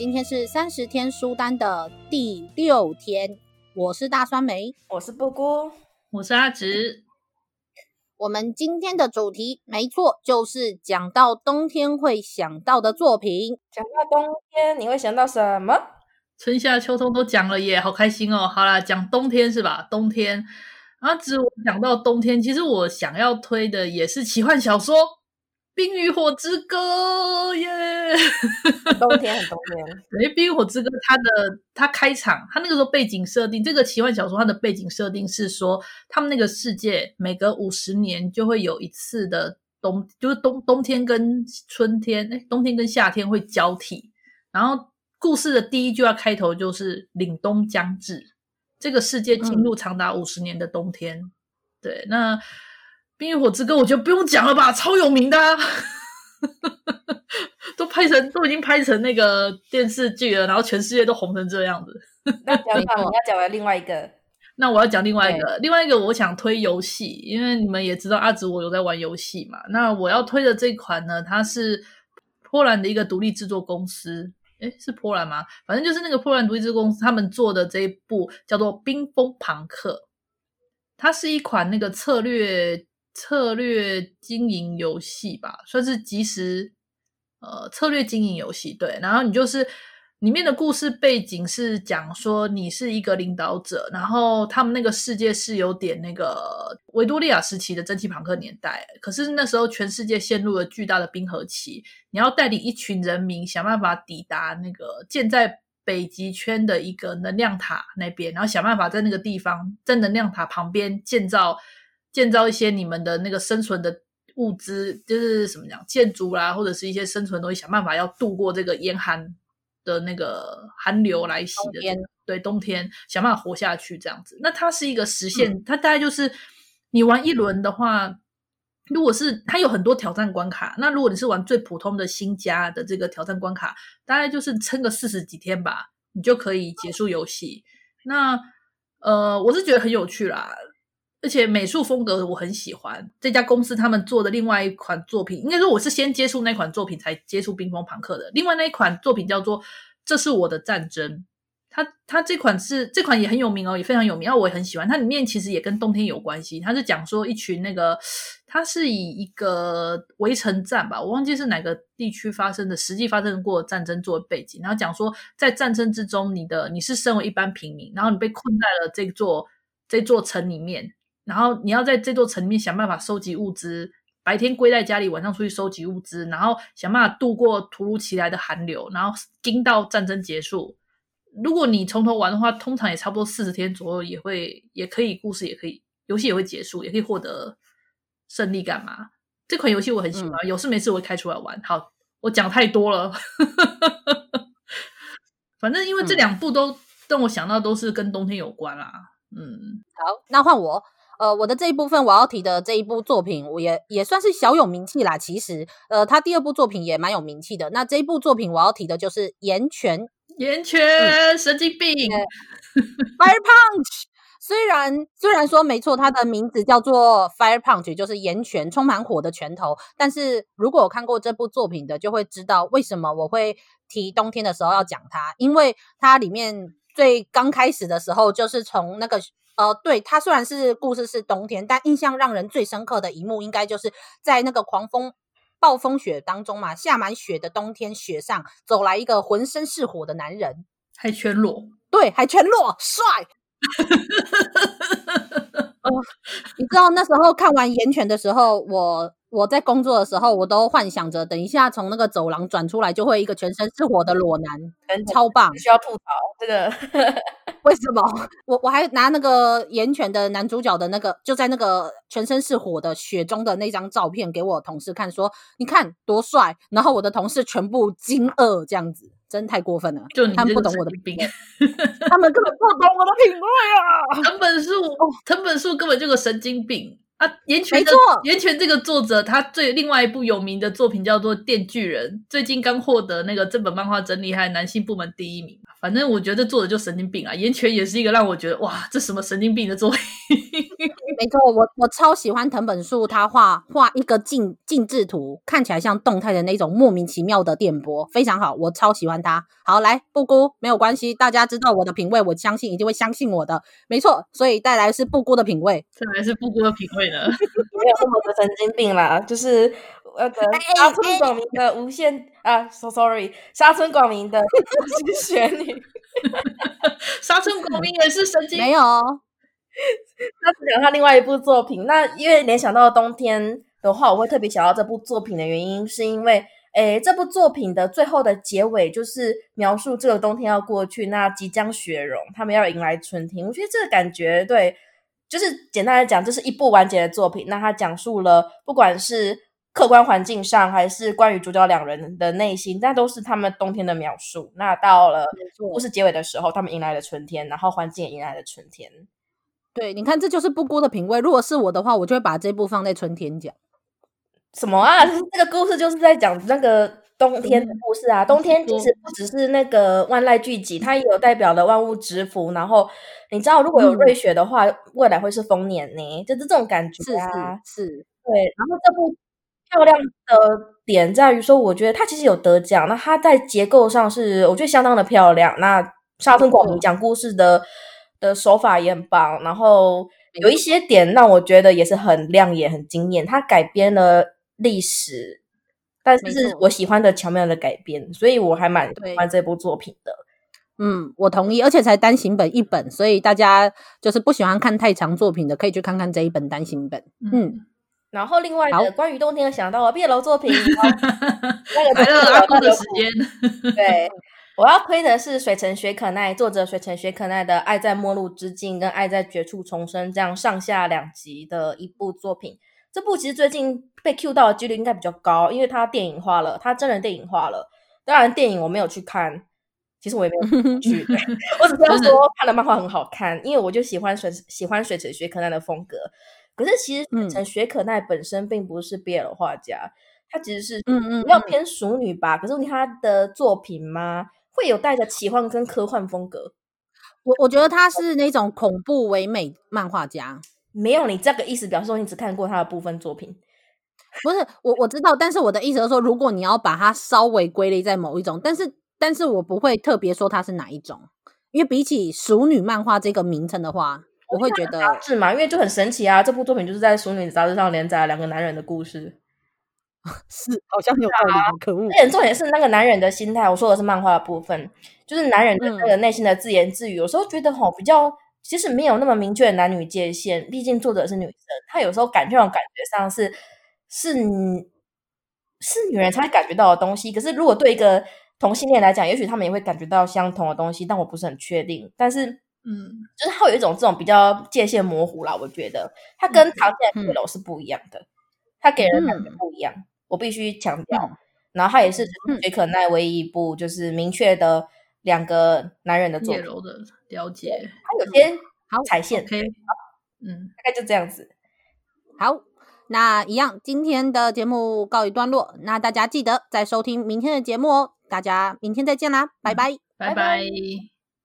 今天是三十天书单的第六天，我是大酸梅，我是布姑，我是阿直。我们今天的主题没错，就是讲到冬天会想到的作品。讲到冬天，你会想到什么？春夏秋冬都讲了耶，好开心哦！好啦，讲冬天是吧？冬天，阿直，我讲到冬天，其实我想要推的也是奇幻小说。《冰与火之歌》耶，冬天很冬天。因为《冰与火之歌》它的它开场，它那个时候背景设定，这个奇幻小说它的背景设定是说，他们那个世界每隔五十年就会有一次的冬，就是冬冬天跟春天，诶冬天跟夏天会交替。然后故事的第一句话开头就是“凛冬将至”，这个世界进入长达五十年的冬天。嗯、对，那。《冰与火之歌》我觉得不用讲了吧，超有名的，啊，都拍成都已经拍成那个电视剧了，然后全世界都红成这样子。那讲到你要讲的另外一个，那我要讲另外一个，另外一个我想推游戏，因为你们也知道阿紫我有在玩游戏嘛。那我要推的这款呢，它是波兰的一个独立制作公司，诶，是波兰吗？反正就是那个波兰独立制作公司他们做的这一部叫做《冰封庞克》，它是一款那个策略。策略经营游戏吧，算是即时呃策略经营游戏。对，然后你就是里面的故事背景是讲说你是一个领导者，然后他们那个世界是有点那个维多利亚时期的蒸汽朋克年代，可是那时候全世界陷入了巨大的冰河期，你要带领一群人民想办法抵达那个建在北极圈的一个能量塔那边，然后想办法在那个地方在能量塔旁边建造。建造一些你们的那个生存的物资，就是什么讲建筑啦，或者是一些生存的东西，想办法要度过这个严寒的那个寒流来袭的，冬天对冬天想办法活下去这样子。那它是一个实现，嗯、它大概就是你玩一轮的话，如果是它有很多挑战关卡，那如果你是玩最普通的新家的这个挑战关卡，大概就是撑个四十几天吧，你就可以结束游戏。那呃，我是觉得很有趣啦。而且美术风格我很喜欢，这家公司他们做的另外一款作品，应该说我是先接触那款作品才接触冰封庞克的。另外那一款作品叫做《这是我的战争》，它它这款是这款也很有名哦，也非常有名，然后我也很喜欢。它里面其实也跟冬天有关系，它是讲说一群那个，它是以一个围城战吧，我忘记是哪个地区发生的，实际发生过战争作为背景，然后讲说在战争之中，你的你是身为一般平民，然后你被困在了这座这座城里面。然后你要在这座城里面想办法收集物资，白天归在家里，晚上出去收集物资，然后想办法度过突如其来的寒流，然后盯到战争结束。如果你从头玩的话，通常也差不多四十天左右，也会也可以，故事也可以，游戏也会结束，也可以获得胜利干嘛？这款游戏我很喜欢，嗯、有事没事我会开出来玩。好，我讲太多了，反正因为这两部都让我想到都是跟冬天有关啦。嗯，好，那换我。呃，我的这一部分我要提的这一部作品，我也也算是小有名气啦。其实，呃，他第二部作品也蛮有名气的。那这一部作品我要提的就是《岩泉》，岩泉，嗯、神经病。Fire Punch。虽然虽然说没错，它的名字叫做 Fire Punch，就是岩拳，充满火的拳头。但是如果有看过这部作品的，就会知道为什么我会提冬天的时候要讲它，因为它里面最刚开始的时候就是从那个。呃，对，它虽然是故事是冬天，但印象让人最深刻的一幕，应该就是在那个狂风暴风雪当中嘛，下满雪的冬天，雪上走来一个浑身是火的男人，还全裸，对，还全裸，帅。呃，你知道那时候看完《岩犬》的时候，我。我在工作的时候，我都幻想着，等一下从那个走廊转出来，就会一个全身是火的裸男，超棒！需要吐槽这个，为什么？我我还拿那个炎犬的男主角的那个，就在那个全身是火的雪中的那张照片给我同事看，说你看多帅。然后我的同事全部惊愕，这样子真太过分了！就你他们不懂我的病，他们根本不懂我的品味啊！藤本树，藤本树根本就个神经病啊！岩泉的没错岩泉这个作者，他最另外一部有名的作品叫做《电锯人》，最近刚获得那个这本漫画真厉害男性部门第一名。反正我觉得作者就神经病啊！岩泉也是一个让我觉得哇，这什么神经病的作品。没错，我我超喜欢藤本树，他画画一个静静置图，看起来像动态的那种莫名其妙的电波，非常好，我超喜欢他。好，来布姑没有关系，大家知道我的品味，我相信一定会相信我的，没错。所以带来是布姑的品味，带来是布姑的品味呢？没有那么的神经病啦，就是那个沙村广明的无限啊，so sorry，沙村广明的无限雪女，沙村广明也是神经病，没有。他只讲他另外一部作品，那因为联想到冬天的话，我会特别想到这部作品的原因，是因为，诶，这部作品的最后的结尾就是描述这个冬天要过去，那即将雪融，他们要迎来春天。我觉得这个感觉，对，就是简单来讲，这是一部完结的作品。那它讲述了不管是客观环境上，还是关于主角两人的内心，那都是他们冬天的描述。那到了故事结尾的时候，他们迎来了春天，然后环境也迎来了春天。对，你看，这就是布姑的品味。如果是我的话，我就会把这部放在春天讲。什么啊？这个故事就是在讲那个冬天的故事啊。冬天其实不只是那个万籁俱寂，它也有代表的万物之福。然后你知道，如果有瑞雪的话，嗯、未来会是丰年呢，就是这种感觉啊。是是，是对。然后这部漂亮的点在于说，我觉得它其实有得奖。那它在结构上是我觉得相当的漂亮。那沙村广明讲故事的。的手法也很棒，然后有一些点让我觉得也是很亮眼、很惊艳。它改编了历史，但是是我喜欢的巧妙的改编，所以我还蛮喜欢这部作品的。嗯，我同意，而且才单行本一本，所以大家就是不喜欢看太长作品的，可以去看看这一本单行本。嗯，嗯，然后另外的关于冬天想到了 BL 作品，那个来了阿姑的时间，对。我要推的是水城雪可奈，作者水城雪可奈的《爱在末路之境》跟《爱在绝处重生》这样上下两集的一部作品。这部其实最近被 cue 到的几率应该比较高，因为它电影化了，它真人电影化了。当然，电影我没有去看，其实我也没有 去，我只是要说看了漫画很好看，因为我就喜欢水喜欢水城雪可奈的风格。可是其实水城雪可奈本身并不是 BL 画家，他其实是嗯嗯比较偏熟女吧。可是问题他的作品吗？会有带着奇幻跟科幻风格，我我觉得他是那种恐怖唯美漫画家。没有你这个意思，表示说你只看过他的部分作品。不是我我知道，但是我的意思是说，如果你要把它稍微归类在某一种，但是但是我不会特别说它是哪一种，因为比起熟女漫画这个名称的话，我会觉得是嘛，因为就很神奇啊，这部作品就是在熟女杂志上连载两个男人的故事。是，好像有道理。啊、可恶！而且重点是那个男人的心态。我说的是漫画的部分，就是男人的那个内心的自言自语。嗯、有时候觉得吼比较，其实没有那么明确的男女界限。毕竟作者是女生，她有时候感这种感觉上是是是女人才会感觉到的东西。可是如果对一个同性恋来讲，也许他们也会感觉到相同的东西，但我不是很确定。但是，嗯，就是他有一种这种比较界限模糊啦。我觉得他跟常见的 BL 是不一样的，他、嗯、给人感觉不一样。嗯我必须强调，嗯、然后他也是雪可奈唯一一部就是明确的两个男人的作品的了解，他有些好踩线，OK，嗯，大概就这样子。好，那一样，今天的节目告一段落，那大家记得再收听明天的节目哦。大家明天再见啦，拜拜，拜拜。拜拜。